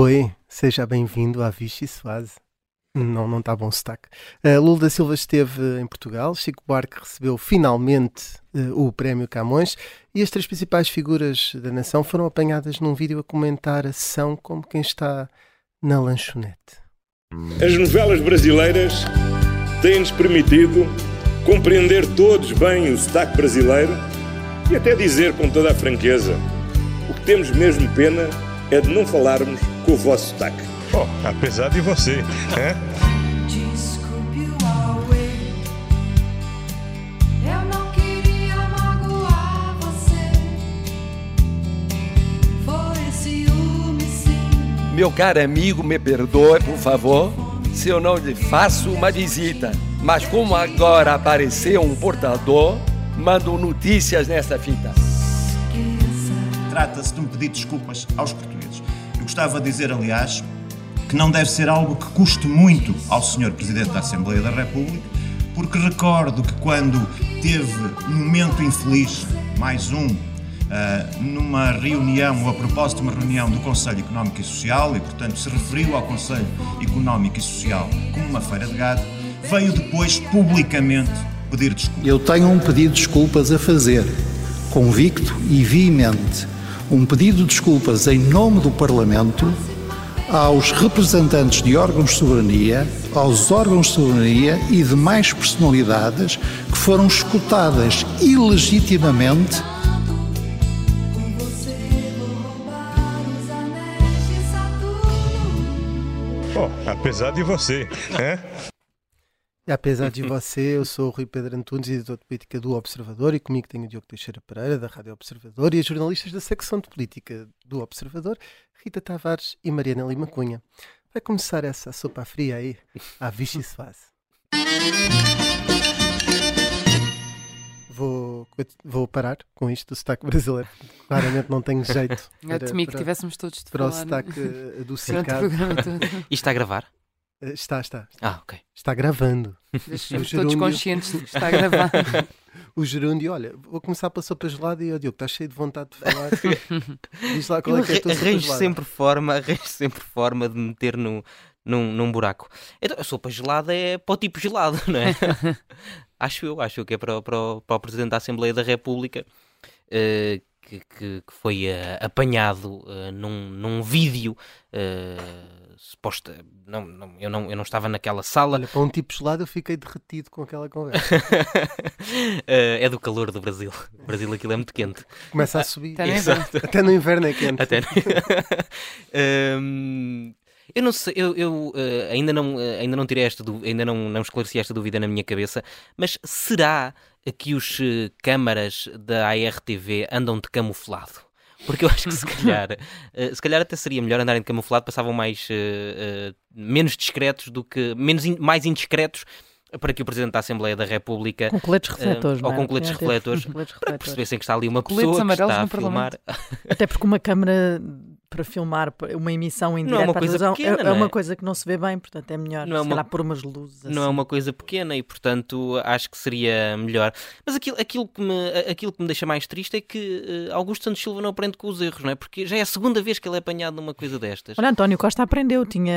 Oi, seja bem-vindo à Vichy Suase. Não, não está bom sotaque. Uh, Lula da Silva esteve em Portugal, Chico Buarque recebeu finalmente uh, o Prémio Camões e as três principais figuras da nação foram apanhadas num vídeo a comentar a sessão como quem está na lanchonete. As novelas brasileiras têm-nos permitido compreender todos bem o sotaque brasileiro e até dizer com toda a franqueza: o que temos mesmo pena é de não falarmos com o vosso sotaque. Oh, apesar de você, é? Desculpe o Huawei. Eu não queria magoar você. Foi ciúme, sim. Meu caro amigo, me perdoe, por favor, se eu não lhe faço uma visita. Mas como agora apareceu um portador, mando notícias nessa fita. Trata-se de um pedido de desculpas aos portugueses. Eu gostava de dizer, aliás, que não deve ser algo que custe muito ao Sr. Presidente da Assembleia da República, porque recordo que quando teve um momento infeliz, mais um, ah, numa reunião, ou a propósito de uma reunião do Conselho Económico e Social, e portanto se referiu ao Conselho Económico e Social como uma feira de gado, veio depois publicamente pedir desculpas. Eu tenho um pedido de desculpas a fazer, convicto e veemente. Um pedido de desculpas em nome do Parlamento aos representantes de órgãos de soberania, aos órgãos de soberania e demais personalidades que foram escutadas ilegitimamente. Oh, apesar de você, é? E apesar de você, eu sou o Rui Pedro Antunes, editor de política do Observador, e comigo tenho o Diogo Teixeira Pereira, da Rádio Observador, e as jornalistas da secção de política do Observador, Rita Tavares e Mariana Lima Cunha. Vai começar essa sopa fria aí, à Vichy Suase. Vou, vou parar com isto do sotaque brasileiro. Claramente não tenho jeito Eu temi que para, tivéssemos todos de para o falar sotaque eh, o adocicado. programa todo. Isto está a gravar? Eh, Está, está. Ah, ok. Está gravando. Deixamos O todos conscientes de que está a gravar. O gerúndio, olha, vou começar pela sopa gelada e o Diogo, estás cheio de vontade de falar. Diz lá qual Eu é que é a tua sopa arranjo gelada. sempre forma, arranjo sempre forma de me meter no, num, num buraco. Então, a sopa gelada é para o tipo gelado, não é? acho eu, acho eu que é para, o- para, o- para o Presidente da Assembleia da República. eh, que, que- que foi eh, apanhado eh, num, num vídeo suposta. Não, não, eu, não, eu não estava naquela sala. Olha, para um tipo gelado eu fiquei derretido com aquela conversa. Eh, é do calor do Brasil. O Brasil aquilo é muito quente. Começa a subir. Até Exato. Até no inverno é quente. Até. Hum, eu não sei, eu, eu, eh, ainda não, eh, ainda não tirei esta ainda não, não esclareci esta dúvida na minha cabeça, mas será que os eh, câmaras da ARTV andam de camuflado? Porque eu acho que se calhar, eh, se calhar até seria melhor andarem de camuflado, passavam mais eh, eh, menos discretos do que menos in- mais indiscretos para que o Presidente da Assembleia da República Com coletes refletores, não ou é? com coletes refletores, coletes para refletores. perceberem que está ali uma Coletes pessoa que está a filmar. Até porque uma câmara para filmar uma emissão em Não é direto uma coisa televisão pequena, é, não é uma é? coisa que não se vê bem, portanto é melhor Não é uma- calhar pôr umas luzes não é assim. uma coisa pequena e portanto acho que seria melhor. Mas aquilo, aquilo, que, me, aquilo que me deixa mais triste é que eh, Augusto Santos Silva não aprende com os erros, não é? Porque já é a segunda vez que ele é apanhado numa coisa destas. Olha, António Costa aprendeu, tinha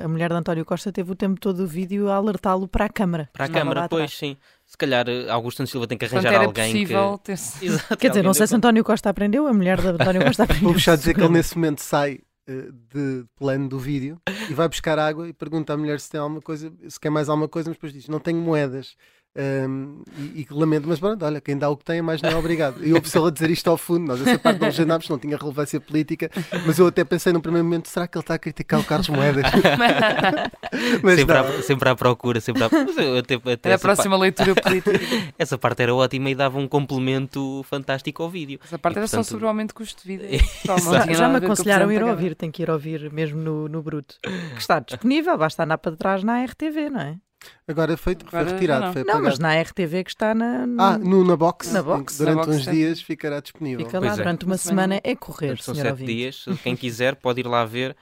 a, a mulher de António Costa teve o tempo todo do vídeo a alertá-lo para a câmara. Para a Câmara, lá pois atrás. sim. Se calhar eh, Augusto Silva tem que Portanto, arranjar era alguém possível que. ter-se. Exato, Quer dizer, não sei se António Costa aprendeu, a mulher de António Costa aprendeu. Vou puxar a dizer que ele nesse momento sai eh, de plano do vídeo e vai buscar água e pergunta à mulher se tem alguma coisa, se quer mais alguma coisa, mas depois diz: Não tenho moedas. Ahm, e, e lamento, mas pronto, olha, quem dá o que tem é mais não é obrigado. E ouve-se ele a dizer isto ao fundo, nós essa parte não legendámos, não tinha relevância política, mas eu até pensei num primeiro momento: será que ele está a criticar o Carlos Moedas? mas sempre, não. à, sempre à procura, sempre à... Até, até Era a próxima leitura política. essa parte era ótima e dava um complemento fantástico ao vídeo. Essa parte E, era só portanto, sobre o aumento de custo de vida. Já, já me o aconselharam a ir ouvir, tem que ir ouvir mesmo no, no bruto. Que está disponível, basta andar para trás na RTV, não é? Agora foi, foi Agora já retirado, não. foi Não, mas na RTV que está na. Ah, no, na box, Na box. durante Na box, uns sim. dias ficará disponível. Fica lá Pois é. durante uma Uma semana, semana. é correr, são sete ouvinte. dias. Quem quiser pode ir lá ver,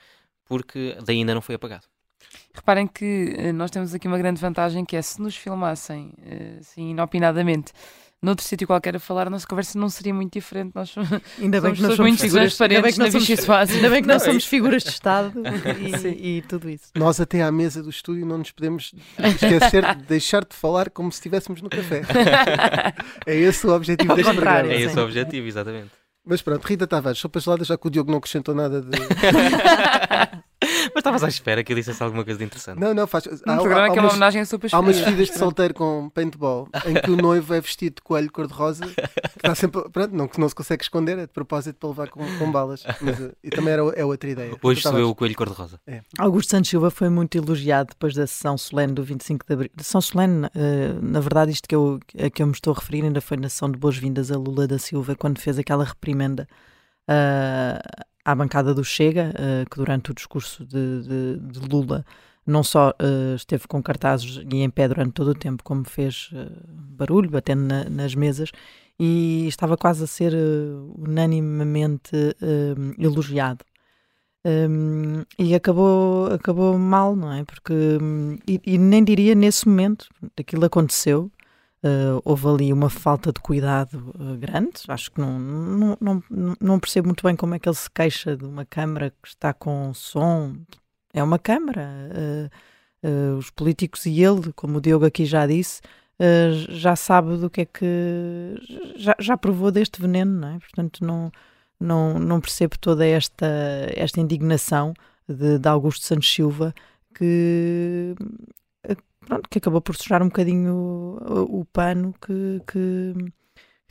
porque daí ainda não foi apagado. Reparem que eh, nós temos aqui uma grande vantagem que é se nos filmassem eh, assim inopinadamente noutro sítio qualquer a falar, a nossa conversa não seria muito diferente. Nós Ainda bem somos que nós somos muito figuras, ainda bem transparentes que na nós somos, Vichy Soares. ainda bem que nós Não, é somos figuras de Estado e, e tudo isso. Nós até à mesa do estúdio não nos podemos esquecer de deixar de falar como se estivéssemos no café. é esse o objetivo Ao deste programa. É esse o objetivo, exatamente. Mas pronto, Rita Tavares, sopa gelada, já que o Diogo não acrescentou nada de. Mas estavas à espera que eu dissesse alguma coisa de interessante. Não, não, faz. Um programa que é uma umas, homenagem sopas há umas vestidas de solteiro com paintball em que o noivo é vestido de coelho cor-de-rosa, que está sempre. Pronto, não, que não se consegue esconder, é de propósito para levar com, com balas. Mas, eh, e também era, é outra ideia. Hoje sou eu o coelho cor-de-rosa. Augusto Santos Silva foi muito elogiado depois da sessão solene do 25 de Abril. Sessão solene, eh, na verdade, isto que eu, a que eu me estou a referir ainda foi na sessão de boas-vindas a Lula da Silva, quando fez aquela reprimenda ah, à bancada do Chega, ah, que durante o discurso de, de- de Lula não só ah, esteve com cartazes e em pé durante todo o tempo, como fez ah, barulho, batendo na- nas mesas, e estava quase a ser unanimemente elogiado. Um, e acabou, acabou mal, não é? Porque, hum, e, e nem diria nesse momento, aquilo aconteceu, uh, houve ali uma falta de cuidado uh, grande. Acho que não, não, não, não percebo muito bem como é que ele se queixa de uma câmara que está com som. É uma câmara. uh, os políticos e ele, como o Diogo aqui já disse, já sabe do que é que. Já, já provou deste veneno, não é? Portanto, não não, não percebo toda esta, esta indignação de, de Augusto Santos Silva que, pronto, que acabou por sujar um bocadinho o, o pano que, que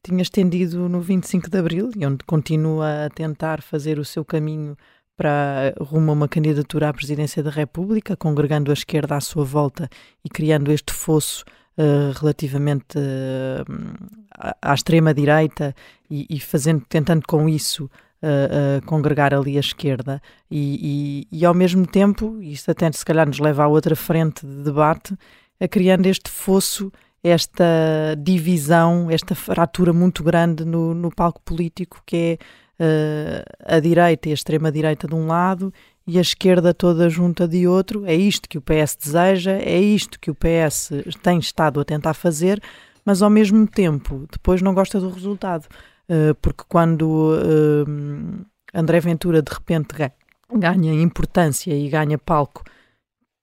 tinha estendido no 25 de Abril e onde continua a tentar fazer o seu caminho para rumo a uma candidatura à presidência da República, congregando a esquerda à sua volta e criando este fosso eh, relativamente eh, à, extrema-direita e, e fazendo, tentando com isso eh, eh, congregar ali a esquerda e, e, e ao mesmo tempo, isto até se calhar nos leva a outra frente de debate, a criando este fosso, esta divisão, esta fratura muito grande no, no palco político que é eh, a direita e a extrema-direita de um lado e a esquerda toda junta de outro. É isto que o PS deseja, é isto que o PS tem estado a tentar fazer, mas ao mesmo tempo depois não gosta do resultado. Uh, porque quando uh, André Ventura de repente ga- ganha importância e ganha palco,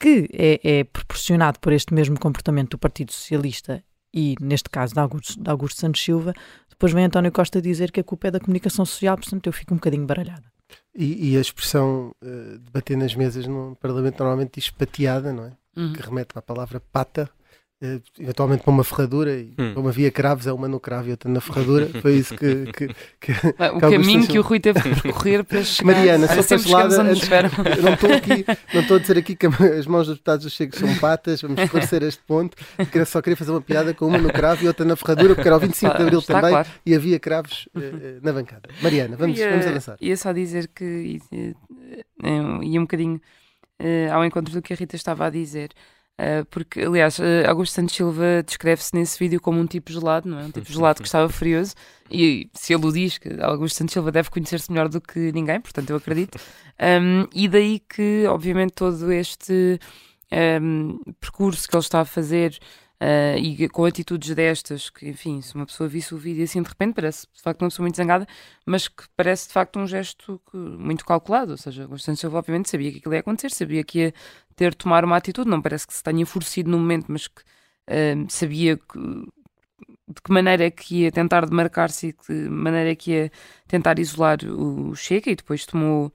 que é, é proporcionado por este mesmo comportamento do Partido Socialista e, neste caso, de Augusto, de Augusto Santos Silva, depois vem António Costa dizer que a culpa é da comunicação social, portanto eu fico um bocadinho baralhada. E, e a expressão eh, de bater nas mesas no Parlamento normalmente diz pateada, não é? Uhum. Que remete à palavra pata, eh, eventualmente para uma ferradura, e Hum. para uma via cravos, é uma no cravo e outra na ferradura. Foi isso que. que, que Ah, O que caminho que o Rui teve de percorrer para chegar. Mariana, sempre chegamos gelada. Eu não estou aqui, não estou a dizer aqui que as mãos dos deputados do Chego são patas, vamos esclarecer este ponto. Só queria fazer uma piada com uma no cravo e outra na ferradura, porque era o 25 de Abril Está também claro. e havia cravos eh, na bancada. Mariana, vamos, ia, vamos avançar. Ia só dizer que eh, ia um bocadinho ao encontro do que a Rita estava a dizer. Eh, porque, aliás, eh, Augusto Santos Silva descreve-se nesse vídeo como um tipo gelado, não é? Um tipo gelado que estava furioso. E se ele o diz, que Augusto Santos Silva deve conhecer-se melhor do que ninguém, portanto eu acredito. Um, e daí que, obviamente, todo este um, percurso que ele está a fazer uh, e com atitudes destas, que, enfim, se uma pessoa visse o vídeo assim de repente, parece de facto uma pessoa muito zangada, mas que parece de facto um gesto que- muito calculado. Ou seja, Santos Silva, obviamente, sabia que aquilo ia acontecer, sabia que ia ter de tomar uma atitude, não parece que se tenha forcido no momento, mas que um, sabia que de que maneira é que ia tentar demarcar-se e de que maneira é que ia tentar isolar o Chega e depois tomou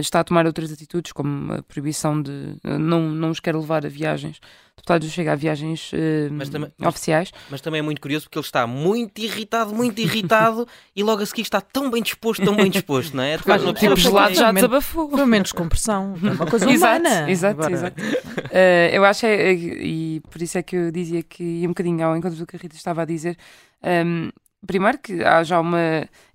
está a tomar outras atitudes como a proibição de eh, não, não os quer levar a viagens deputados do Chega a viagens eh, Mas também- mas- oficiais Mas também é muito curioso porque ele está muito irritado, muito irritado e logo a seguir está tão bem disposto, tão bem disposto, não é? De facto, uma pessoa tipo gelado já desabafou Foi menos compressão, é uma coisa Exato, humana. exato, Agora, exato. Eh, eu acho, é, e por isso é que eu dizia que ia um bocadinho ao encontro do que a Rita estava a dizer. Ehm, primeiro que há já uma.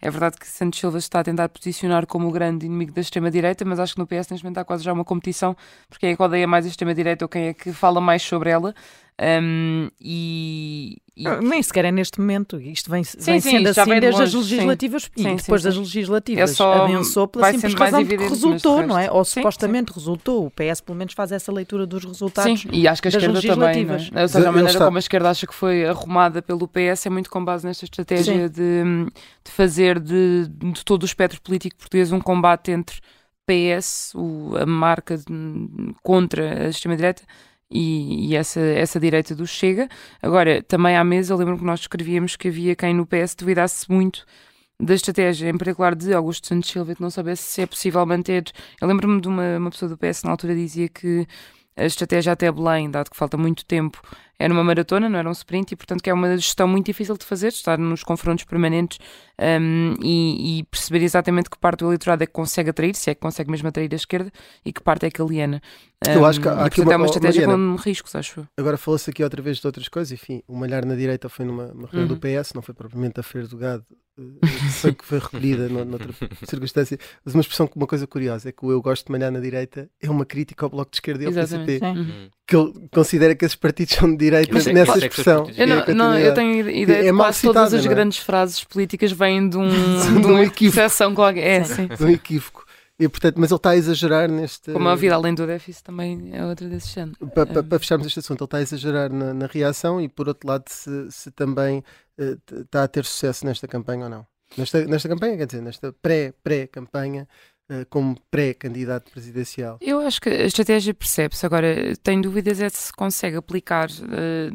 É verdade que Santos Silva está a tentar posicionar como o grande inimigo da extrema-direita, mas acho que no PS neste momento há quase já uma competição por quem é que odeia mais a extrema-direita ou quem é que fala mais sobre ela. Um, e, e- Ah, Nem sequer é neste momento. Isto vem, Sim, vem sim, sendo assim vem de desde as longe, sim. legislativas e Sim, sim, depois sim. das legislativas. É só- Adensou pela vai simples razão que evidente, mas resultou, de não é? Ou Sim, supostamente resultou. O PS pelo menos faz essa leitura dos resultados Sim, e acho que a das esquerda também, não é? legislativas. Ou seja, a maneira está- como a esquerda acha que foi arrumada pelo PS é muito com base nesta estratégia de, de fazer de, de todo o espectro político português um combate entre PS, o- a marca de- contra a extrema-direita, e, e essa, essa direita do Chega. Agora, também à mesa, lembro que nós escrevíamos que havia quem no PS duvidasse muito da estratégia, em particular de Augusto Santos Silva, que não soubesse se é possível manter. Eu lembro-me de uma, uma pessoa do PS na altura dizia que a estratégia até Belém, dado que falta muito tempo, era uma maratona, não era um sprint, e portanto que é uma gestão muito difícil de fazer, estar nos confrontos permanentes um, e, e perceber exatamente que parte do eleitorado é que consegue atrair, se é que consegue mesmo atrair a esquerda, e que parte é que aliena. Eu acho que há Um, e, aqui portanto, uma- é uma estratégia Mariana, com riscos, acho eu. Agora falou-se aqui outra vez de outras coisas, enfim, o Malhar na direita foi numa, numa reunião Uhum. do PS, não foi propriamente a Feira do Gado, eh, foi que foi recolhida no- noutra circunstância, mas uma expressão, uma coisa curiosa é que o Eu Gosto de Malhar na direita é uma crítica ao Bloco de Esquerda e ao Exatamente. PCP, Sim. Uhum. Que ele considera que esses partidos são de direita Mas é- nessa é expressão. Eu, é não, não, eu tenho ideia É de quase todas as é? grandes frases políticas vêm de, um, De de um uma equívoco. qualquer. É, sim. de um equívoco. E, portanto, mas ele está a exagerar neste. Como a vida além do déficit também é outra desse género. Para, para- para fecharmos este assunto, ele está a exagerar na, na reação e, por outro lado, se, se também t- está a ter sucesso nesta campanha ou não. Nesta, nesta campanha, quer dizer, nesta pré- pré-campanha, eh, como pré-candidato presidencial. Eu acho que a estratégia percebe-se. Agora, tenho dúvidas é se se consegue aplicar eh,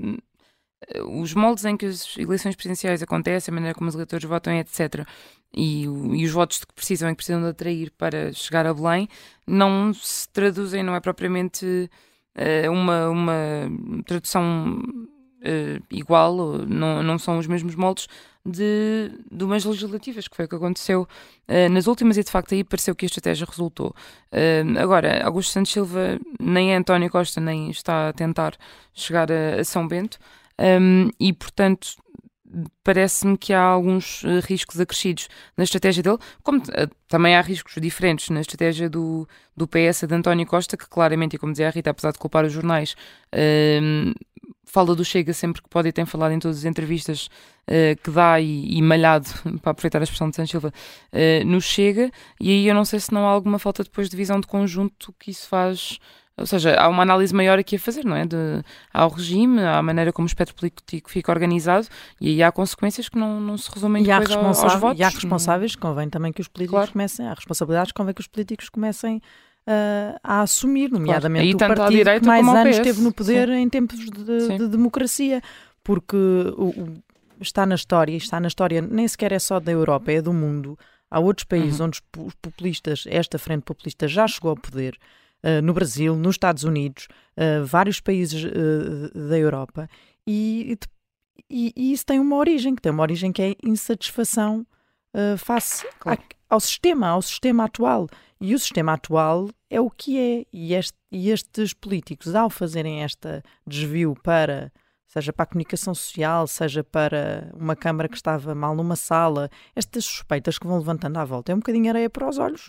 os moldes em que as eleições presidenciais acontecem, a maneira como os eleitores votam, etc. E, e os votos que precisam e que precisam de atrair para chegar a Belém não se traduzem, não é propriamente eh, uma, uma tradução eh, igual, não, não são os mesmos moldes de, de umas legislativas, que foi o que aconteceu eh, nas últimas e de facto aí pareceu que a estratégia resultou. Eh, agora, Augusto Santos Silva nem é António Costa, nem está a tentar chegar a, a São Bento um, e, portanto, parece-me que há alguns riscos acrescidos na estratégia dele, como também há riscos diferentes na estratégia do, do PS de António Costa, que claramente, e como dizia a Rita, apesar de culpar os jornais, fala do Chega sempre que pode e tem falado em todas as entrevistas eh, que dá e, e malhado, para aproveitar a expressão de Santos Silva, no Chega, e aí eu não sei se não há alguma falta depois de visão de conjunto que isso faz. Ou seja, há uma análise maior aqui a fazer, não é? De, há o regime, há a maneira como o espectro político fica organizado e aí há consequências que não, não se resumem E há, ao- aos votos. e há responsáveis, convém também que os políticos Claro. comecem, há responsabilidades, convém que os políticos comecem ah, a assumir, nomeadamente Aí o partido que mais anos esteve no poder em tempos de, Sim. de democracia, porque o- o- está na história, e está na história, nem sequer é só da Europa, é do mundo. Há outros países Uhum. onde os po- os populistas, esta frente populista já chegou ao poder, ah, no Brasil, nos Estados Unidos, ah, vários países ah, da Europa, e, e- e isso tem uma origem, que tem uma origem que é insatisfação face Claro. à- ao sistema, ao sistema atual. E o sistema atual é o que é. E, este- e estes políticos, ao fazerem este desvio para, seja para a comunicação social, seja para uma Câmara que estava mal numa sala, estas suspeitas que vão levantando à volta, é um bocadinho areia para os olhos,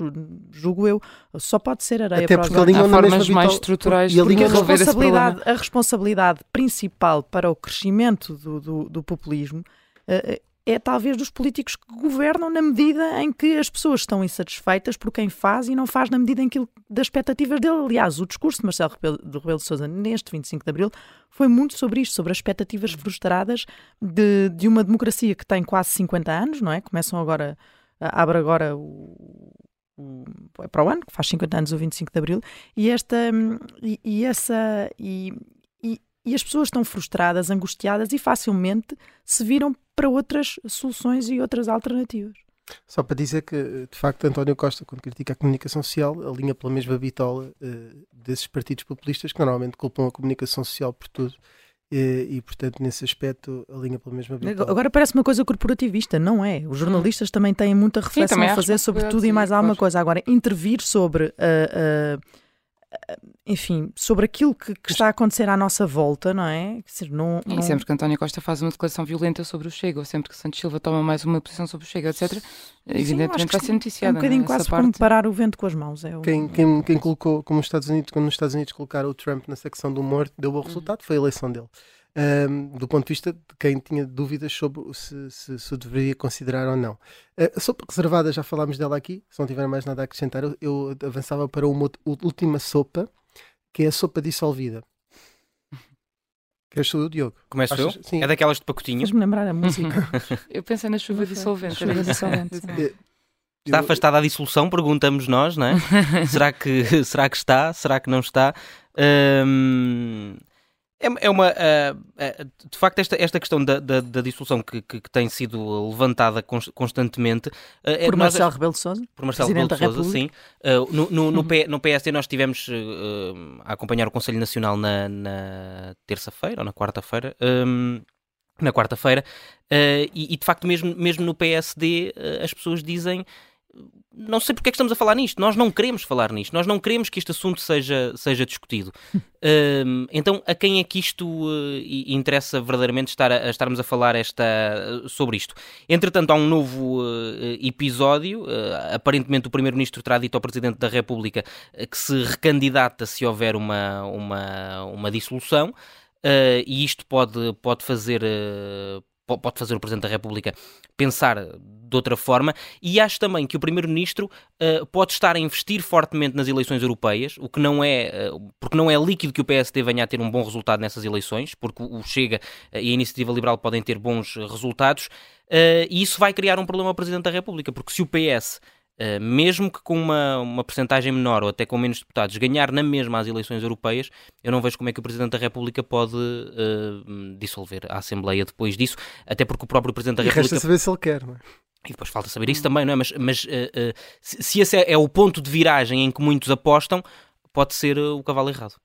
julgo eu. Só pode ser areia Até para os olhos. Há mesma formas mais bitola- estruturais e a esse responsabilidade, a responsabilidade principal para o crescimento do, do- do populismo eh, é talvez dos políticos que governam na medida em que as pessoas estão insatisfeitas por quem faz e não faz na medida em que das expectativas dele. Aliás, o discurso de Marcelo de Rebelo de Sousa neste 25 de Abril foi muito sobre isto, sobre as expectativas frustradas de, de uma democracia que tem quase 50 anos, não é? Começam agora, abre agora o, é para o ano, que faz 50 anos o 25 de Abril, e esta e, e essa e, e, e as pessoas estão frustradas, angustiadas e facilmente se viram para outras soluções e outras alternativas. Só para dizer que, de facto, António Costa, quando critica a comunicação social, alinha pela mesma bitola eh, desses partidos populistas que normalmente culpam a comunicação social por tudo. eh, e, portanto, nesse aspecto, alinha pela mesma bitola. Agora parece uma coisa corporativista, não é? Os jornalistas também têm muita reflexão há a fazer sobre tudo e mais responsabilidades, alguma coisa. Agora, intervir sobre ah, ah, enfim, sobre aquilo que, que está a acontecer à nossa volta, não é? Dizer, não, E não- sempre que António Costa faz uma declaração violenta sobre o Chega, ou sempre que Santos Silva toma mais uma posição sobre o Chega, etc., Sim, evidentemente vai ser É noticiada. um bocadinho não é? quase Essa como parte. parar o vento com as mãos. É o- Quem, quem, quem colocou, como os Estados Unidos, quando os Estados Unidos colocaram o Trump na secção do humor, deu bom resultado, foi a eleição dele. Ahm, do ponto de vista de quem tinha dúvidas sobre se, se, se o deveria considerar ou não. Ah, a sopa reservada, já falámos dela aqui, se não tiver mais nada a acrescentar, eu, eu avançava para uma última sopa, que é a sopa dissolvida. Queres tu, Diogo? Começo eu? Achas- Sim. É daquelas de pacotinho. Faz-me lembrar a música. Eu pensei na chuva dissolvente. Chuva dissolvente, Está eu- afastada a dissolução, perguntamos nós, não é? será, que, será que está? Será que não está? Hum, é, é uma. ah, ah, de facto, esta, esta questão da, da, da dissolução que, que, que tem sido levantada cons- constantemente. ah, é- Por nós- Marcelo Rebelo de Sousa. por Marcelo Rebelo de sim. No, no, no, P- no PSD nós estivemos a acompanhar o Conselho Nacional na, na terça-feira ou na quarta-feira. um, na quarta-feira, e, e, de facto, mesmo, mesmo no PSD, as pessoas dizem. Não sei porque é que estamos a falar nisto. Nós não queremos falar nisto. Nós não queremos que este assunto seja, seja discutido. Um, então, a quem é que isto uh, interessa verdadeiramente estar a, a estarmos a falar esta, uh, sobre isto? Entretanto, há um novo uh, episódio. Aparentemente, o Primeiro-Ministro terá dito ao Presidente da República que se recandidata se houver uma, uma, uma dissolução. E isto pode, pode fazer. Po- Pode fazer o Presidente da República pensar de outra forma, e acho também que o Primeiro-Ministro uh, pode estar a investir fortemente nas eleições europeias, o que não é, uh, porque não é líquido que o PSD venha a ter um bom resultado nessas eleições, porque o Chega uh, e a Iniciativa Liberal podem ter bons resultados, uh, e isso vai criar um problema ao Presidente da República, porque se o PS Uh, mesmo que com uma, uma percentagem menor ou até com menos deputados, ganhar na mesma as eleições europeias, eu não vejo como é que o Presidente da República pode uh, dissolver a Assembleia depois disso, até porque o próprio Presidente da E República. resta saber se ele quer, não é? E depois falta saber isso também, não é? Mas, mas uh, uh, se, se esse é, é o ponto de viragem em que muitos apostam, pode ser uh, o cavalo errado.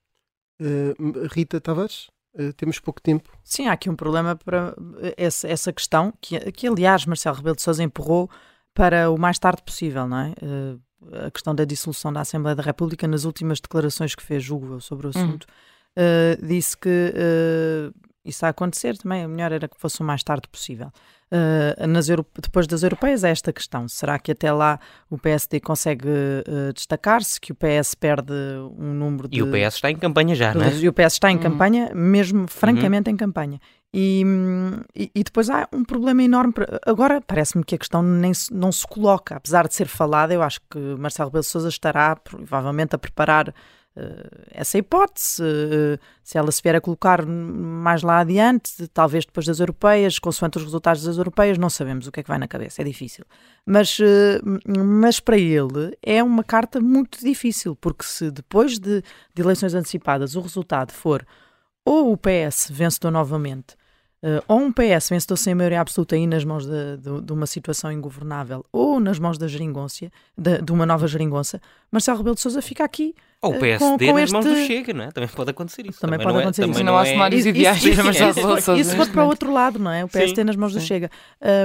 Eh, Rita Tavares, eh, temos pouco tempo. Sim, há aqui um problema para essa, essa questão, que, que aliás Marcelo Rebelo de Sousa empurrou para o mais tarde possível, não é? Eh, a questão da dissolução da Assembleia da República, nas últimas declarações que fez, julgo eu, sobre o assunto, eh, disse que eh, isso a acontecer também, o melhor era que fosse o mais tarde possível. Eh, nas depois das europeias, é esta questão: será que até lá o PSD consegue eh, destacar-se? Que o PS perde um número de. E o PS está em campanha já, não é? E o PS está em Uhum. campanha, mesmo francamente em campanha. E, e, e depois há um problema enorme. Agora parece-me que a questão nem se- não se coloca, apesar de ser falada. Eu acho que Marcelo Rebelo Sousa estará provavelmente a preparar essa hipótese. eh, se ela se vier a colocar mais lá adiante, talvez depois das europeias, consoante os resultados das europeias, não sabemos o que é que vai na cabeça. É difícil. Mas, eh, mas para ele é uma carta muito difícil, porque se depois de, de eleições antecipadas o resultado for ou o PS vencedor novamente, eh, ou um PS vencedor sem maioria absoluta e nas mãos de, de- de uma situação ingovernável, ou nas mãos da geringonça, de, de uma nova geringonça, Marcelo Rebelo de Sousa fica aqui. Ou o eh, PSD com- com nas mãos do este- Chega, não é? Também pode acontecer isso. Também não pode é- acontecer também isso. Não há é- cenários Isso- ideais isso- isso- Sousa Isso for neste para o outro lado, não é? O PSD Sim, nas mãos do sim. Chega.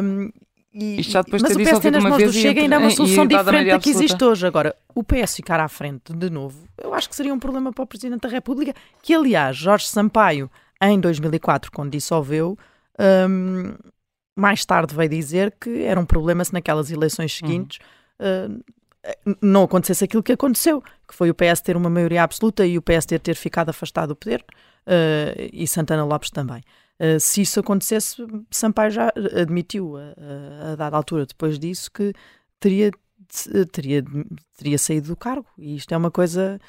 Um, e- Isto já depois mas o PSD nas mãos do e Chega ainda é uma solução diferente da que existe hoje. Agora, o PS ficar à frente de novo, eu acho que seria um problema para o Presidente da República, que aliás, Jorge Sampaio, em 2004, quando dissolveu, um, mais tarde veio dizer que era um problema se naquelas eleições seguintes uh, não acontecesse aquilo que aconteceu, que foi o PS ter uma maioria absoluta e o PSD ter ficado afastado do poder, uh, e Santana Lopes também. Uh, se isso acontecesse, Sampaio já admitiu, a, a- a dada altura depois disso, que teria, teria, teria saído do cargo. E isto é uma coisa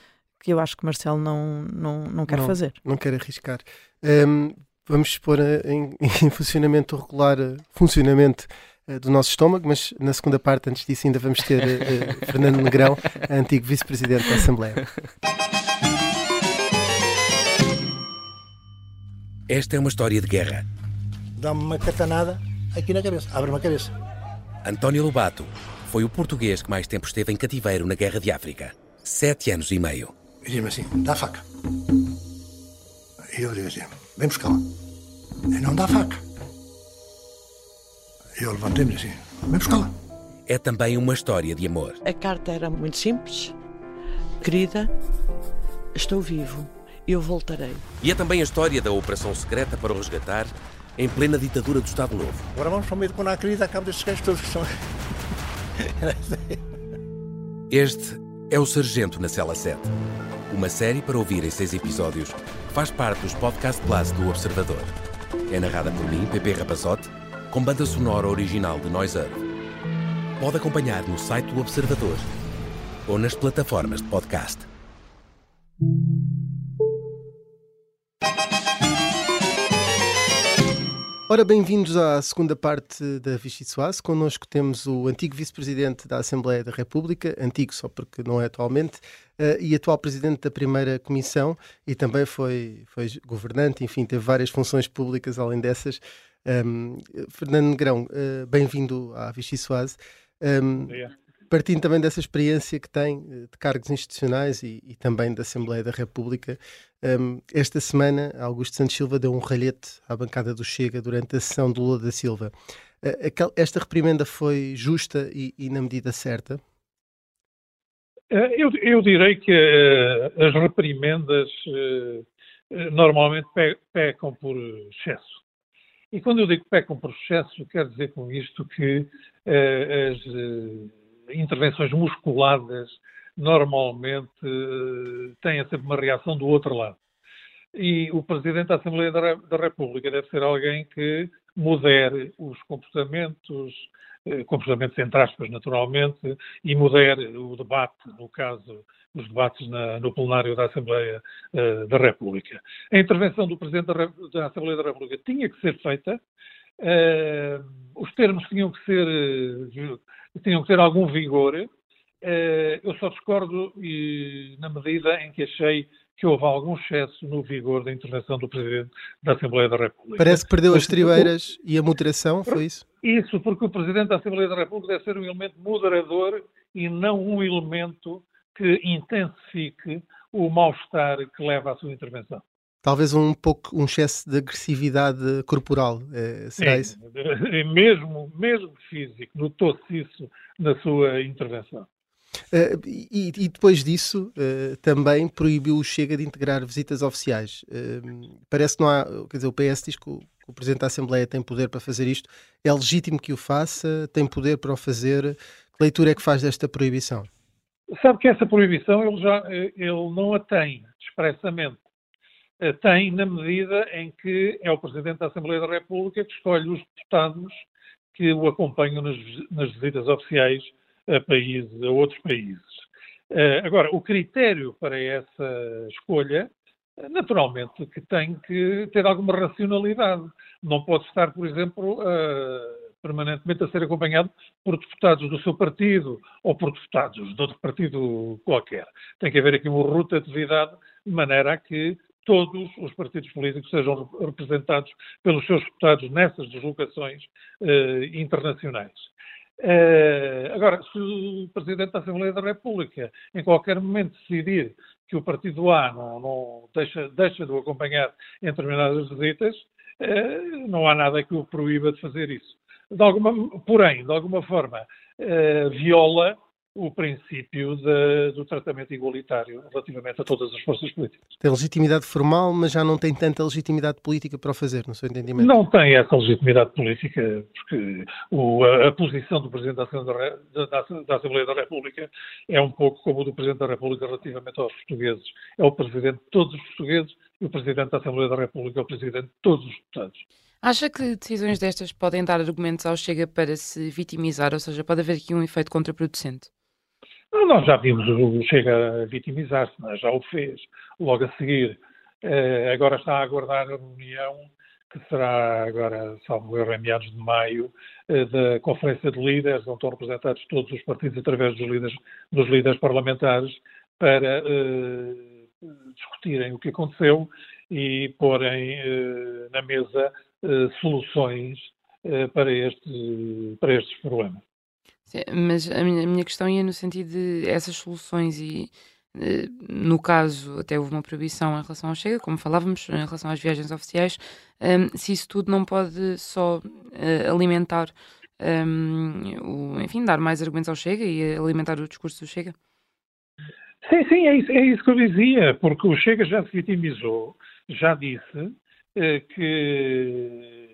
que eu acho que Marcelo não, não, não quer Não. fazer. não quero arriscar. Hum, vamos pôr eh, em, em funcionamento regular eh, funcionamento eh, do nosso estômago, mas na segunda parte, antes disso, ainda vamos ter eh, eh, Fernando Negrão, antigo vice-presidente da Assembleia. Esta é uma história de guerra. Dá-me uma catanada aqui na cabeça. Abre-me a cabeça. António Lobato foi o português que mais tempo esteve em cativeiro na Guerra de África. Sete anos e meio. E diz-me assim: dá a faca. E eu digo assim: vem buscá-la. E não dá a faca. E eu levantei-me e assim: vem buscá-la. É também uma história de amor. A carta era muito simples, querida, Estou vivo. Eu voltarei. E é também a história da operação secreta para o resgatar em plena ditadura do Estado Novo. Agora vamos para o meio quando há crise, acaba destes gajos todos que são. Este é o Sargento na Cela 7. Uma série para ouvir em seis episódios. Faz parte dos Podcast Plus do Observador. É narrada por mim, Pepe Rapazote, com banda sonora original de Noise Earth. Pode acompanhar no site do Observador ou nas plataformas de podcast. Ora, bem-vindos à segunda parte da Vichy Soase. Connosco temos o antigo vice-presidente da Assembleia da República, antigo só porque não é atualmente, uh, e atual presidente da primeira comissão e também foi, foi governante, enfim, teve várias funções públicas além dessas. Um, Fernando Negrão, uh, bem-vindo à Vichy Soase. Um, partindo também dessa experiência que tem de cargos institucionais e, e também da Assembleia da República, um, esta semana Augusto Santos Silva deu um ralhete à bancada do Chega durante a sessão do Lula da Silva. Uh, esta reprimenda foi justa e, e na medida certa? Eu, eu direi que uh, as reprimendas uh, normalmente pe pecam por excesso. E quando eu digo pecam por excesso, quero dizer com isto que as intervenções musculadas normalmente têm sempre uma reação do outro lado. E o Presidente da Assembleia da República deve ser alguém que modere os comportamentos, eh, comportamentos entre aspas, naturalmente, e modere o debate, no caso, os debates na, no plenário da Assembleia uh, da República. A intervenção do Presidente da, da, Assembleia da República tinha que ser feita, uh, os termos tinham que ser, tinham que ter algum vigor, eu só discordo na medida em que achei que houve algum excesso no vigor da intervenção do Presidente da Assembleia da República. Parece que perdeu as tribeiras e a moderação, foi isso? Isso, porque o Presidente da Assembleia da República deve ser um elemento moderador e não um elemento que intensifique o mal-estar que leva à sua intervenção. Talvez um pouco um excesso de agressividade corporal, é, será Sim, isso? Mesmo, mesmo físico, notou-se isso na sua intervenção. Uh, e, e, depois disso, uh, também proibiu o Chega de integrar visitas oficiais. Uh, parece que não há. Quer dizer, o PS diz que o, que o, Presidente da Assembleia tem poder para fazer isto. É legítimo que o faça? Tem poder para o fazer? Que leitura é que faz desta proibição? Sabe que essa proibição ele, já, ele não a tem expressamente. Tem na medida em que é o Presidente da Assembleia da República que escolhe os deputados que o acompanham nas, nas visitas oficiais a, países, a outros países. Uh, agora, o critério para essa escolha, naturalmente, que tem que ter alguma racionalidade. Não pode estar, por exemplo, permanentemente a ser acompanhado por deputados do seu partido ou por deputados de outro partido qualquer. Tem que haver aqui uma rotatividade de maneira a que todos os partidos políticos sejam representados pelos seus deputados nessas deslocações uh, internacionais. Uh, agora, se o Presidente da Assembleia da República, em qualquer momento, decidir que o Partido A não, não deixa, deixa de o acompanhar em determinadas visitas, uh, não há nada que o proíba de fazer isso. De alguma, porém, de alguma forma, uh, viola o princípio de, do tratamento igualitário relativamente a todas as forças políticas. Tem legitimidade formal, mas já não tem tanta legitimidade política para o fazer, no seu entendimento? Não tem essa legitimidade política, porque o, a, a, posição do Presidente da Assembleia da, da, da Assembleia da, República é um pouco como o do Presidente da República relativamente aos portugueses. É o Presidente de todos os portugueses e o Presidente da Assembleia da República é o Presidente de todos os deputados. Acha que decisões destas podem dar argumentos ao Chega para se vitimizar, ou seja, pode haver aqui um efeito contraproducente? Nós já vimos o Chega a vitimizar-se, já o fez logo a seguir. Uh, agora está a aguardar a reunião que será agora, salvo erro, em meados de maio, uh, da Conferência de Líderes, onde estão representados todos os partidos através dos líderes, dos líderes parlamentares, para uh, discutirem o que aconteceu e porem na mesa soluções para, este, para estes problemas. Mas a minha, a minha questão ia no sentido de essas soluções e eh, no caso, até houve uma proibição em relação ao Chega, como falávamos, em relação às viagens oficiais, um, se isso tudo não pode só uh, alimentar, um, o, enfim, dar mais argumentos ao Chega e alimentar o discurso do Chega? Sim, sim, é isso, é isso que eu dizia, porque o Chega já se vitimizou, já disse eh, que,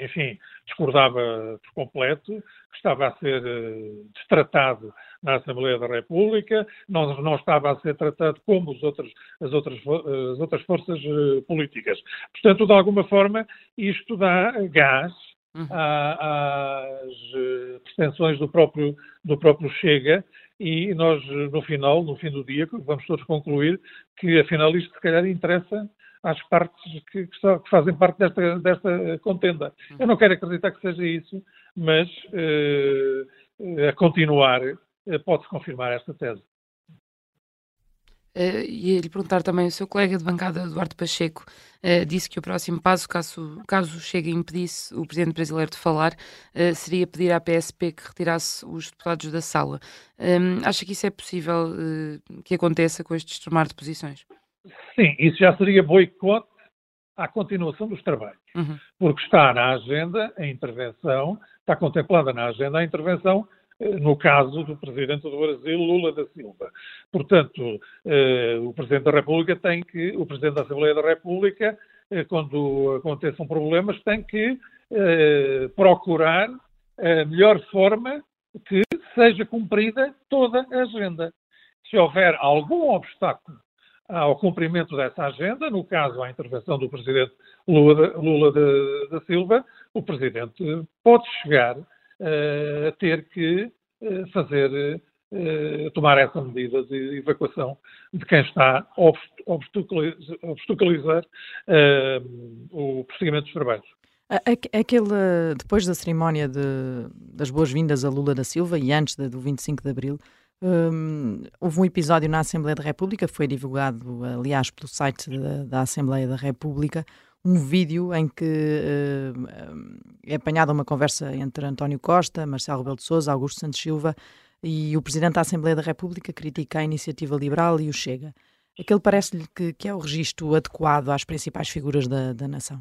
enfim, discordava por completo, estava a ser eh, destratado na Assembleia da República, não, não estava a ser tratado como os outros, as, outras, fo- as outras forças eh, políticas. Portanto, de alguma forma, isto dá gás à- às eh, pretensões do próprio, do próprio Chega e nós, eh, no final, no fim do dia, vamos todos concluir que, afinal, isto se calhar interessa às partes que, que só- que fazem parte desta, desta contenda. Eu não quero acreditar que seja isso, mas eh, eh, a continuar eh, pode-se confirmar esta tese. Uh, e lhe perguntar também, o seu colega de bancada, Eduardo Pacheco, uh, disse que o próximo passo, caso, caso o Chega impedisse o presidente brasileiro de falar, uh, seria pedir à PSP que retirasse os deputados da sala. Um, acha que isso é possível uh, que aconteça com este extremar de posições? Sim, isso já seria boicote à continuação dos trabalhos, Uhum. porque está na agenda a intervenção, está contemplada na agenda a intervenção eh, no caso do Presidente do Brasil, Lula da Silva. Portanto, eh, o Presidente da República tem que, o Presidente da Assembleia da República, eh, quando aconteçam problemas, tem que eh, procurar a melhor forma que seja cumprida toda a agenda. Se houver algum obstáculo ao cumprimento dessa agenda, no caso, à intervenção do Presidente Lula, da- Silva, o Presidente pode chegar eh, a ter que eh, fazer, eh, tomar essa medida de evacuação de quem está a obst- obstaculiz- obstaculizar eh, o prosseguimento dos trabalhos. Aquele, depois da cerimónia de- das boas-vindas a Lula da Silva e antes do 25 de Abril, hum, houve um episódio na Assembleia da República, foi divulgado, aliás, pelo site da, da Assembleia da República, um vídeo em que hum, é apanhada uma conversa entre António Costa, Marcelo Rebelo de Sousa, Augusto Santos Silva e o Presidente da Assembleia da República critica a Iniciativa Liberal e o Chega. Aquele parece-lhe que, que é o registro adequado às principais figuras da, da nação.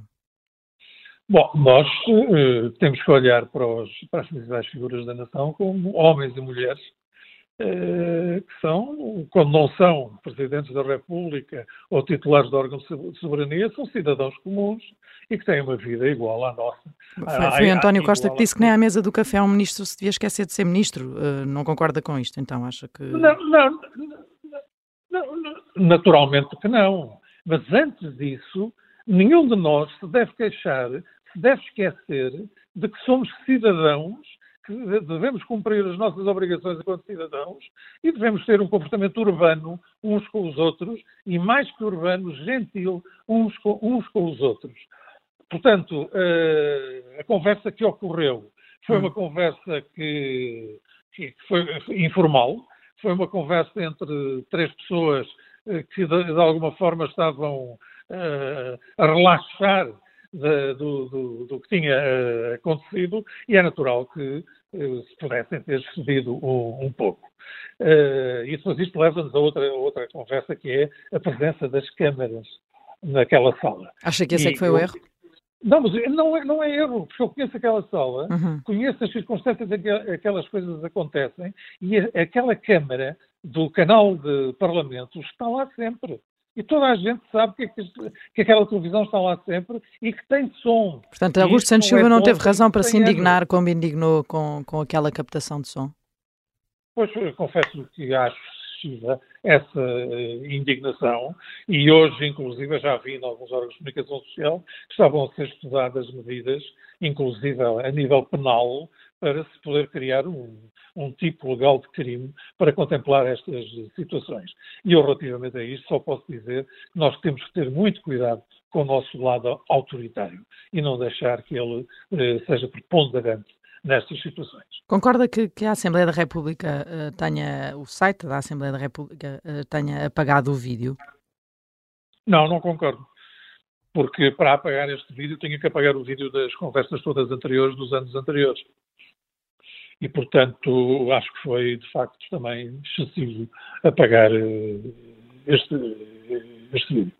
Bom, nós eh, temos que olhar para, os, para as principais figuras da nação como homens e mulheres que são, quando não são presidentes da República ou titulares de órgãos de soberania, são cidadãos comuns e que têm uma vida igual à nossa. Foi, foi António Costa que disse que nem à mesa do café um ministro se devia esquecer de ser ministro. Uh, não concorda com isto, então? Acha que. Não, não, não, naturalmente que não. Mas antes disso, nenhum de nós se deve queixar, se deve esquecer de que somos cidadãos, que devemos cumprir as nossas obrigações enquanto cidadãos e devemos ter um comportamento urbano uns com os outros e, mais que urbano, gentil uns com, uns com os outros. Portanto, eh, a conversa que ocorreu foi uma conversa que, que foi informal, foi uma conversa entre três pessoas eh, que de, alguma forma estavam eh, a relaxar do, do- do que tinha acontecido e é natural que se pudessem ter cedido um, um pouco. Eh, e depois isto leva-nos a outra, outra conversa que é a presença das câmaras naquela sala. Acha que esse é E que foi o erro? Não, mas não é, não é erro, porque eu conheço aquela sala, Uhum. conheço as circunstâncias em que aquelas coisas acontecem e a- aquela Câmara do canal de Parlamento está lá sempre. E toda a gente sabe que, que, que aquela televisão está lá sempre e que tem som. Portanto, Augusto Santos não é Silva não teve razão para se anos. indignar como indignou com, com aquela captação de som. Pois eu confesso que acho excessiva essa eh, indignação e hoje, inclusive, já vi em alguns órgãos de comunicação social que estavam a ser estudadas medidas, inclusive a nível penal, para se poder criar um, um tipo legal de crime para contemplar estas situações. E eu, relativamente a isto, só posso dizer que nós temos que ter muito cuidado com o nosso lado autoritário e não deixar que ele eh, seja preponderante nestas situações. Concorda que, que a Assembleia da República eh, tenha, o site da Assembleia da República eh, tenha apagado o vídeo? Não, não concordo. Porque para apagar este vídeo tinha que apagar o vídeo das conversas todas anteriores, dos anos anteriores. E, portanto, acho que foi, de facto, também excessivo apagar eh, este, este vídeo.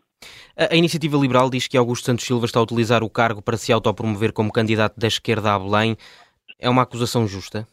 A, Iniciativa Liberal diz que Augusto Santos Silva está a utilizar o cargo para se autopromover como candidato da esquerda a Belém. É uma acusação justa?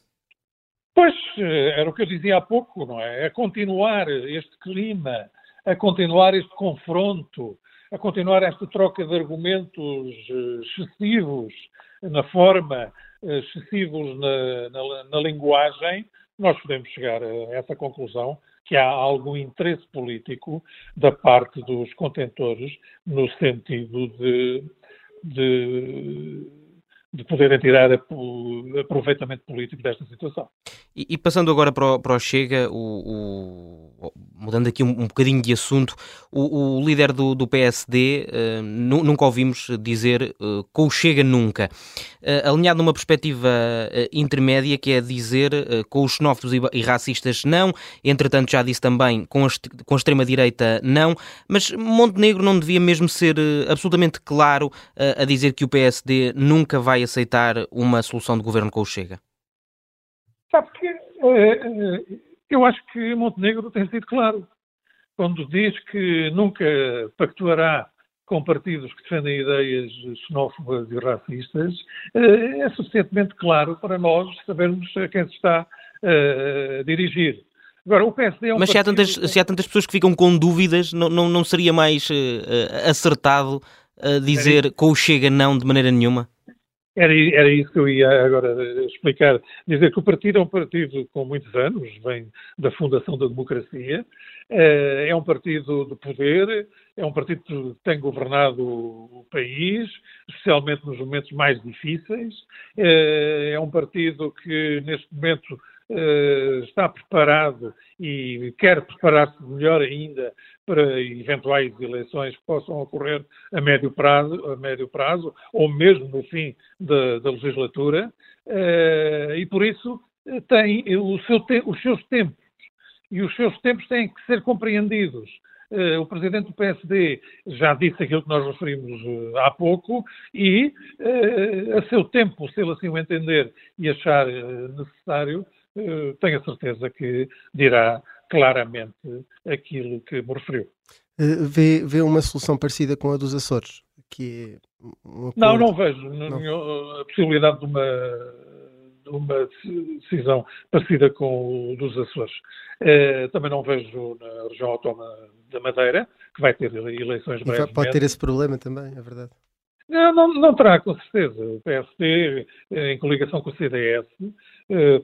Pois, eh, era o que eu dizia há pouco, não é? A continuar este clima, a continuar este confronto, a continuar esta troca de argumentos eh, excessivos na forma, eh, excessivos na, na, na linguagem, nós podemos chegar a essa conclusão que há algum interesse político da parte dos contentores no sentido de, de, de poderem tirar aproveitamento político desta situação. E, e, passando agora para o, para o Chega, o, o, mudando aqui um, um, bocadinho de assunto, o, líder do, do PSD uh, nunca ouvimos dizer uh, com o Chega nunca. Uh, alinhado numa perspectiva intermédia, que é dizer com os xenófobos e, e, racistas não, entretanto já disse também com a, com a extrema-direita não, mas Montenegro não devia mesmo ser absolutamente claro a dizer que o PSD nunca vai aceitar uma solução de governo com o Chega? Sabe que eu acho que Montenegro tem sido claro quando diz que nunca pactuará com partidos que defendem ideias xenófobas e racistas, uh, é suficientemente claro para nós sabermos a quem se está a dirigir. Agora, o PSD é um Mas se há, tantas, se há tantas pessoas que ficam com dúvidas, não, não, não seria mais acertado dizer com o Chega não de maneira nenhuma? Era, era isso que eu ia agora explicar. Dizer que o partido é um partido com muitos anos, vem da fundação da democracia, eh, é um partido de poder, é um partido que tem governado o país, especialmente nos momentos mais difíceis, eh, é um partido que neste momento eh, está preparado e quer preparar-se melhor ainda para eventuais eleições que possam ocorrer a médio prazo, a médio prazo ou mesmo no fim da, da legislatura, uh, e por isso eh, tem seu te os seus tempos. E os seus tempos têm que ser compreendidos. O presidente do PSD já disse aquilo que nós referimos há pouco e, a seu tempo, se ele assim o entender e achar necessário, tenho a certeza que dirá claramente aquilo que me referiu. Uh, vê, vê uma solução parecida com a dos Açores? Que é um não, não vejo não. a possibilidade de uma, de uma decisão parecida com o dos Açores. Uh, também não vejo na região autónoma da Madeira, que vai ter eleições brevemente. Pode ter esse problema também, é verdade. Não, não, não, terá, com certeza. O PSD, em coligação com o CDS, eh,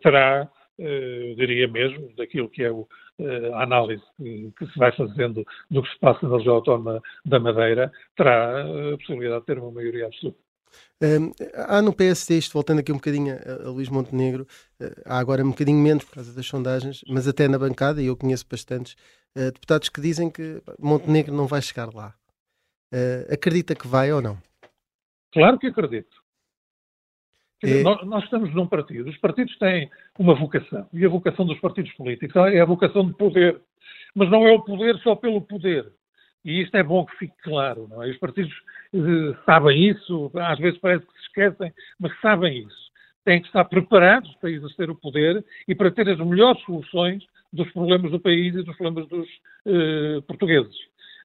terá, diria mesmo, daquilo que é o, a análise que, que, se vai fazendo do que se passa na região autónoma da Madeira, terá a possibilidade de ter uma maioria absoluta. Um, há no PSD, isto voltando aqui um bocadinho a, a Luís Montenegro, uh, há agora um bocadinho menos por causa das sondagens, mas até na bancada, e eu conheço bastantes uh, deputados que dizem que Montenegro não vai chegar lá. Uh, acredita que vai ou não? Claro que acredito. É... Nós, nós, estamos num partido. Os partidos têm uma vocação. E a vocação dos partidos políticos é a vocação de poder. Mas não é o poder só pelo poder. E isto é bom que fique claro. Não é? Os partidos eh, sabem isso, às vezes parece que se esquecem, mas sabem isso. Têm que estar preparados para exercer o poder e para ter as melhores soluções dos problemas do país e dos problemas dos eh, portugueses.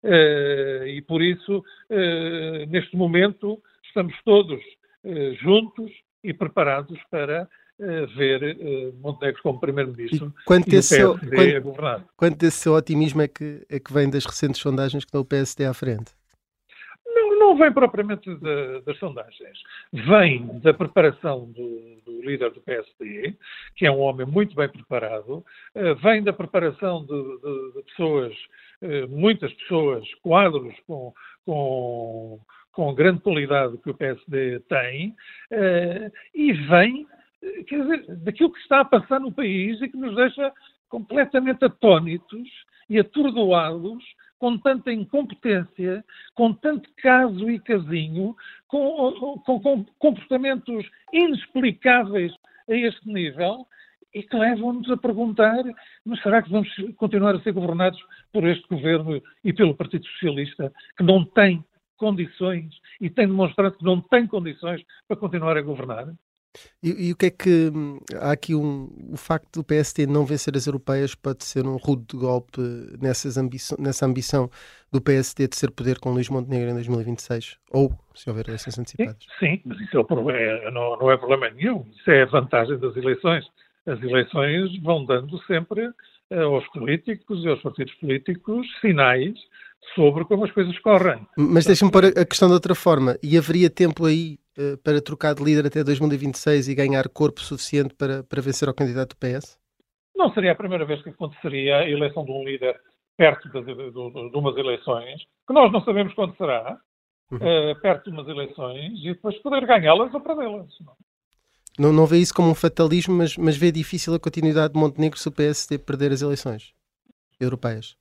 Uh, e por isso, uh, neste momento, estamos todos uh, juntos e preparados para uh, ver uh, Montenegro como Primeiro-Ministro e, quanto e o PSD quanto, a governar. Quanto desse seu otimismo é que, é que vem das recentes sondagens que dão o PSD à frente? Não, não vem propriamente das sondagens. Vem da preparação do, do, líder do PSD, que é um homem muito bem preparado, uh, vem da preparação de, de, de pessoas, muitas pessoas, quadros com, com com grande qualidade que o PSD tem, uh, e vem, quer dizer, daquilo que está a passar no país e que nos deixa completamente atónitos e atordoados com tanta incompetência, com tanto caso e casinho, com, com, com comportamentos inexplicáveis a este nível e que levam-nos a perguntar: mas será que vamos continuar a ser governados por este governo e pelo Partido Socialista, que não tem condições e tem demonstrado que não tem condições para continuar a governar. E, e, o que é que há aqui um, o facto do PST não vencer as europeias pode ser um rude de golpe nessas ambição, nessa ambição do PST de ser poder com Luís Montenegro em 2026? Ou se houver eleições antecipadas? Sim, mas isso é, é, não, não, é problema nenhum. Isso é a vantagem das eleições as eleições vão dando sempre eh, aos políticos e aos partidos políticos sinais sobre como as coisas correm. Mas deixa-me pôr a questão de outra forma. E haveria tempo aí uh, para trocar de líder até 2026 e ganhar corpo suficiente para, para vencer ao candidato do PS? Não seria a primeira vez que aconteceria a eleição de um líder perto de, de, de, de umas eleições, que nós não sabemos quando será, uhum. uh, perto de umas eleições, e depois poder ganhá-las ou perdê-las. Não, não vê isso como um fatalismo, mas, mas vê difícil a continuidade de Montenegro se o PSD perder as eleições europeias?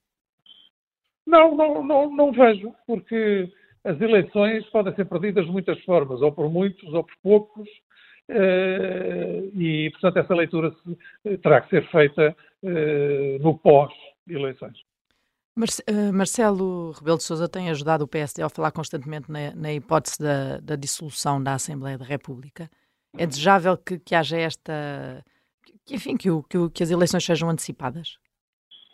Não, não, não, não vejo, porque as eleições podem ser perdidas de muitas formas, ou por muitos, ou por poucos, eh, e, portanto, essa leitura terá que ser feita eh, no pós-eleições. Eh, Marcelo Rebelo de Sousa tem ajudado o PSD a falar constantemente na, na hipótese da, da, dissolução da Assembleia da República. É desejável que, que haja esta. Que, enfim, que, o, que, o, que as eleições sejam antecipadas?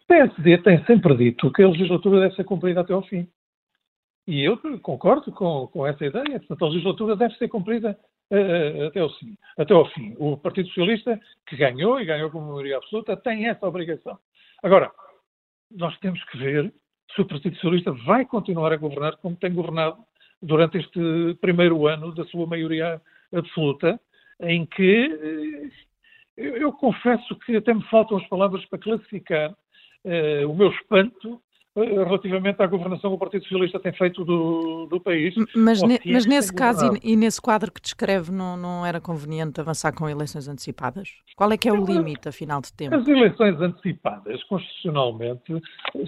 O PSD tem sempre dito que a legislatura deve ser cumprida até ao fim. E eu concordo com, com essa ideia. Portanto, a legislatura deve ser cumprida uh, até, ao fim, até ao fim. O Partido Socialista, que ganhou e ganhou com maioria absoluta, tem essa obrigação. Agora, nós temos que ver se o Partido Socialista vai continuar a governar como tem governado durante este primeiro ano da sua maioria absoluta, em que uh, eu, eu confesso que até me faltam as palavras para classificar uh, o meu espanto uh, relativamente à governação que o Partido Socialista tem feito do, do país. Mas, ne, mas nesse caso e, e, nesse quadro que descreve, não, não era conveniente avançar com eleições antecipadas? Qual é que é o limite, afinal de tempo? As eleições antecipadas, constitucionalmente,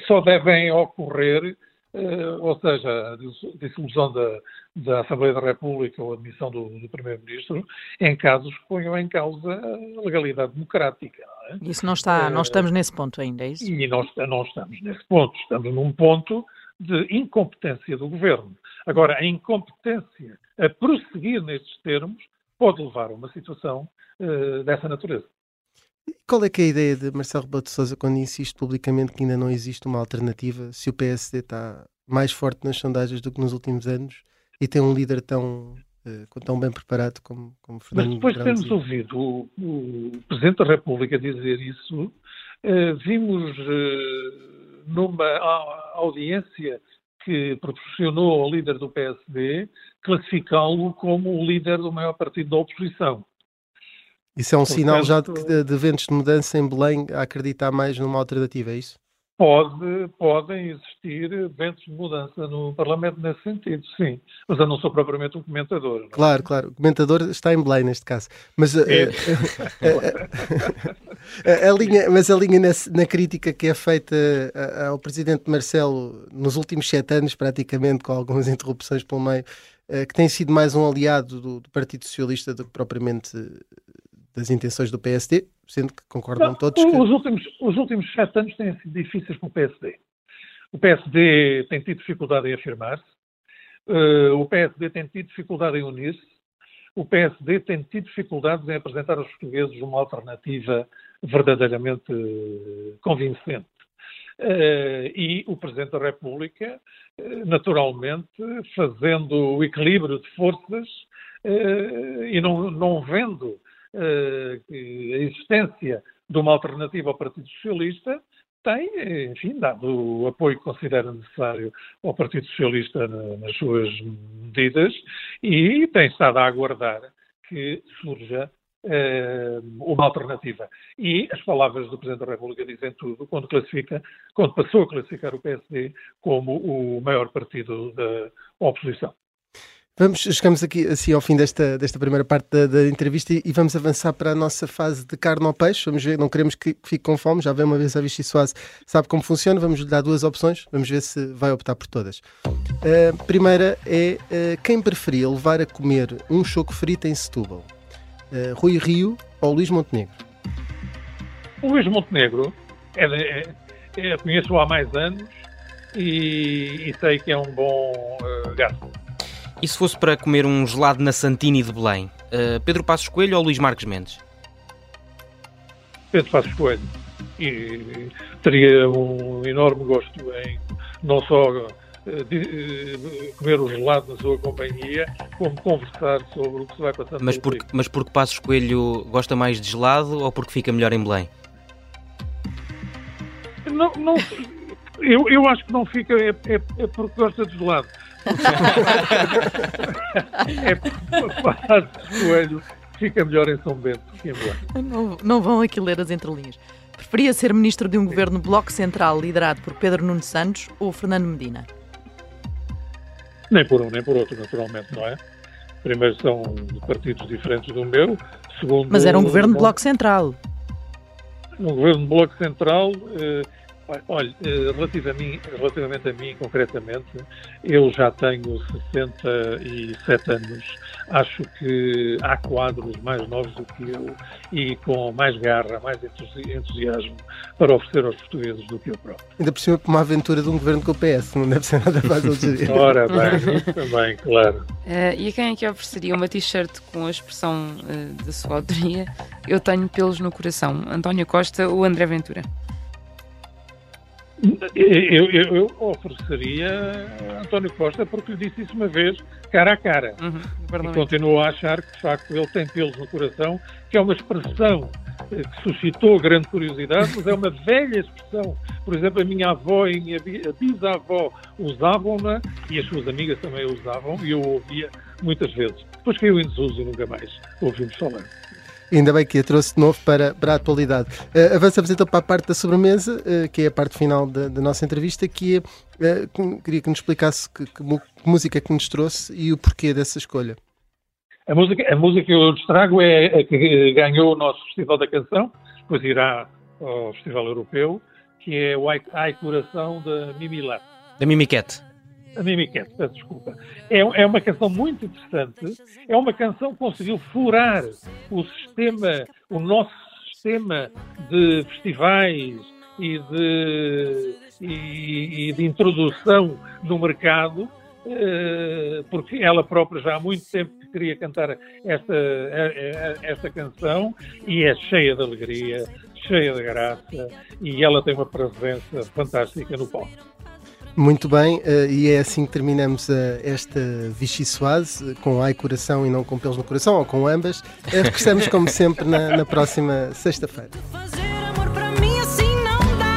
só devem ocorrer Uh, ou seja, a dissolução da, da, Assembleia da República ou a admissão do, do Primeiro-Ministro, em casos que ponham em causa a legalidade democrática. É? Isso não está, não estamos nesse ponto ainda, é isso? E nós não estamos nesse ponto, estamos num ponto de incompetência do governo. Agora, a incompetência a prosseguir nestes termos pode levar a uma situação uh, dessa natureza. Qual é que é a ideia de Marcelo Rebelo de Sousa quando insiste publicamente que ainda não existe uma alternativa se o PSD está mais forte nas sondagens do que nos últimos anos e tem um líder tão uh, tão bem preparado como, como Fernando Mas depois de termos ouvido o, o, Presidente da República dizer isso, uh, vimos uh, numa audiência que proporcionou ao líder do PSD classificá-lo como o líder do maior partido da oposição. Isso é um Portanto, sinal já de, de ventos de mudança em Belém a acreditar mais numa alternativa, é isso? Pode, podem existir ventos de mudança no Parlamento nesse sentido, sim. Mas eu não sou propriamente um comentador. É? Claro, claro. O comentador está em Belém neste caso. Mas, é. a, a, a, a, linha, mas a linha nessa, na crítica que é feita ao Presidente Marcelo nos últimos sete anos, praticamente, com algumas interrupções pelo meio, que tem sido mais um aliado do, do Partido Socialista do que propriamente das intenções do PSD, sendo que concordam Não, todos que... Os últimos, os últimos sete anos têm sido difíceis para o PSD. O PSD tem tido dificuldade em afirmar-se, uh, o PSD tem tido dificuldade em unir-se, o PSD tem tido dificuldades em apresentar aos portugueses uma alternativa verdadeiramente uh, convincente. Uh, e o Presidente da República, naturalmente, fazendo o equilíbrio de forças e não, não vendo eh, a existência de uma alternativa ao Partido Socialista tem, enfim, dado o apoio que considera necessário ao Partido Socialista nas suas medidas e tem estado a aguardar que surja uh, uma alternativa. E as palavras do Presidente da República dizem tudo quando classifica, quando passou a classificar o PSD como o maior partido da oposição. Vamos, chegamos aqui assim ao fim desta, desta primeira parte da, da, entrevista e, vamos avançar para a nossa fase de carne ao peixe. Vamos ver, não queremos que, que fique com fome, já vem uma vez a Vichy Soase, sabe como funciona. Vamos lhe dar duas opções, vamos ver se vai optar por todas. A uh, primeira é uh, quem preferia levar a comer um choco frito em Setúbal? Uh, Rui Rio ou Luís Montenegro? O Luís Montenegro, é, é, é, conheço-o há mais anos e, e, sei que é um bom uh. E se fosse para comer um gelado na Santini de Belém? Uh, Pedro Passos Coelho ou Luís Marques Mendes? Pedro Passos Coelho. E teria um enorme gosto em não só eh, di- eh, comer o gelado na sua companhia, como conversar sobre o que se vai passando Mas porque, país. mas porque Passos Coelho gosta mais de gelado ou porque fica melhor em Belém? Não, não, eu, eu acho que não fica, é, é, é porque gosta de gelado. É faz coelho fica melhor em São Bento. Não, não vão aqui ler as entrelinhas. Preferia ser ministro de um governo bloco central liderado por Pedro Nuno Santos ou Fernando Medina? Nem por um nem por outro, naturalmente, não é? Primeiro são partidos diferentes do meu. Segundo, Mas era um governo de bloco central. Um governo de bloco central. eh, olha, eh, relativa a mim, relativamente a mim, concretamente, eu já tenho 67 anos. Acho que há quadros mais novos do que eu e com mais garra, mais entusi- entusiasmo para oferecer aos portugueses do que eu próprio. Ainda por cima, por uma aventura de um governo com o PS, não deve ser nada fácil de gerir. Ora bem, isso também, claro. Eh, e a quem é que ofereceria uma t-shirt com a expressão eh, da sua autoria? Eu tenho pelos no coração. António Costa ou André Ventura? Eu, eu- eu ofereceria a António Costa porque lhe disse isso uma vez, cara a cara. e continuo a achar que, de facto, ele tem pelos no coração, que é uma expressão eh, que suscitou grande curiosidade, mas é uma velha expressão. Por exemplo, a minha avó e a minha bisavó usavam-na e as suas amigas também a usavam e eu ouvia muitas vezes. Depois caiu em desuso e nunca mais ouvimos falar. Ainda bem que a trouxe de novo para, para a atualidade. Eh, avançamos então para a parte da sobremesa, eh, que é a parte final da, da nossa entrevista, que é, que- queria que nos explicasse que, que música é que nos trouxe e o porquê dessa escolha. A música, a música que eu lhes trago é a que ganhou o nosso Festival da Canção, depois irá ao Festival Europeu, que é o Ai, Ai Coração da Mimi Lá. Da Mimiquete. A Mimi Cat, peço desculpa. É, é uma canção muito interessante. É uma canção que conseguiu furar o sistema, o nosso sistema de festivais e de, e, e de introdução no mercado, eh, porque ela própria já há muito tempo que queria cantar esta, eh, eh, esta canção e é cheia de alegria, cheia de graça e ela tem uma presença fantástica no palco. Muito bem, eh, e é assim que terminamos eh, esta Vichy Soise, eh, com ai coração e não com pelos no coração, ou com ambas. Regressamos, como sempre, na, na próxima sexta-feira. Pra mim assim não dá,